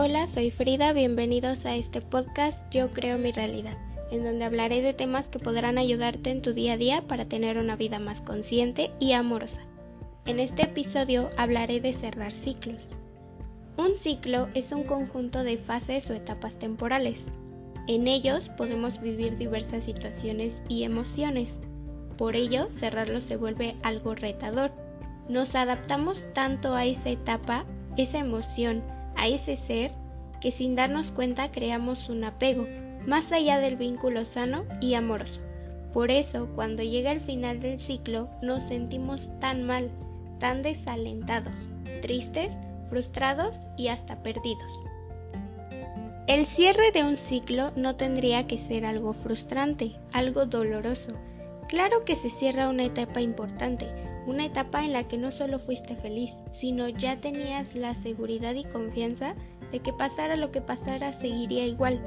Hola, soy Frida, bienvenidos a este podcast Yo creo mi realidad, en donde hablaré de temas que podrán ayudarte en tu día a día para tener una vida más consciente y amorosa. En este episodio hablaré de cerrar ciclos. Un ciclo es un conjunto de fases o etapas temporales. En ellos podemos vivir diversas situaciones y emociones. Por ello, cerrarlo se vuelve algo retador. Nos adaptamos tanto a esa etapa, esa emoción, a ese ser que sin darnos cuenta creamos un apego, más allá del vínculo sano y amoroso. Por eso, cuando llega el final del ciclo, nos sentimos tan mal, tan desalentados, tristes, frustrados y hasta perdidos. El cierre de un ciclo no tendría que ser algo frustrante, algo doloroso. Claro que se cierra una etapa importante, una etapa en la que no solo fuiste feliz, sino ya tenías la seguridad y confianza de que pasara lo que pasara seguiría igual.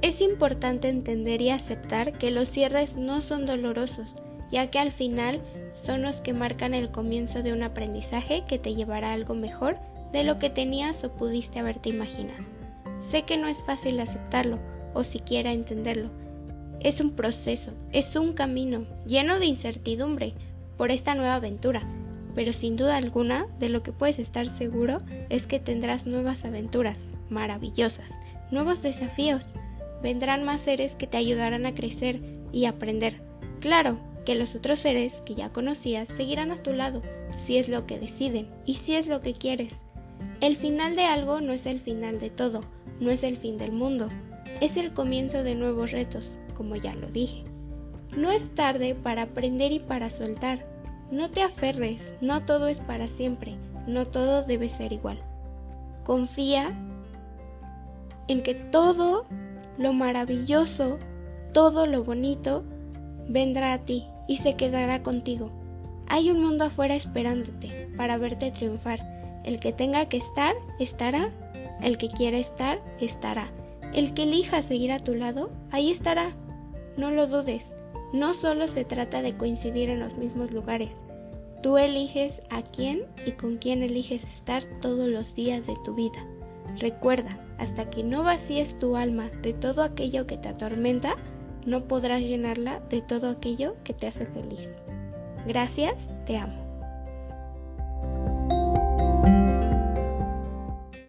Es importante entender y aceptar que los cierres no son dolorosos, ya que al final son los que marcan el comienzo de un aprendizaje que te llevará a algo mejor de lo que tenías o pudiste haberte imaginado. Sé que no es fácil aceptarlo o siquiera entenderlo. Es un proceso, es un camino lleno de incertidumbre, por esta nueva aventura, pero sin duda alguna de lo que puedes estar seguro es que tendrás nuevas aventuras maravillosas, nuevos desafíos. Vendrán más seres que te ayudarán a crecer y aprender. Claro que los otros seres que ya conocías seguirán a tu lado, si es lo que deciden y si es lo que quieres. El final de algo no es el final de todo, no es el fin del mundo, es el comienzo de nuevos retos, como ya lo dije. No es tarde para aprender y para soltar. No te aferres, no todo es para siempre, no todo debe ser igual. Confía en que todo lo maravilloso, todo lo bonito, vendrá a ti y se quedará contigo. Hay un mundo afuera esperándote para verte triunfar. El que tenga que estar, estará. El que quiera estar, estará. El que elija seguir a tu lado, ahí estará. No lo dudes. No solo se trata de coincidir en los mismos lugares, tú eliges a quién y con quién eliges estar todos los días de tu vida. Recuerda, hasta que no vacíes tu alma de todo aquello que te atormenta, no podrás llenarla de todo aquello que te hace feliz. Gracias, te amo.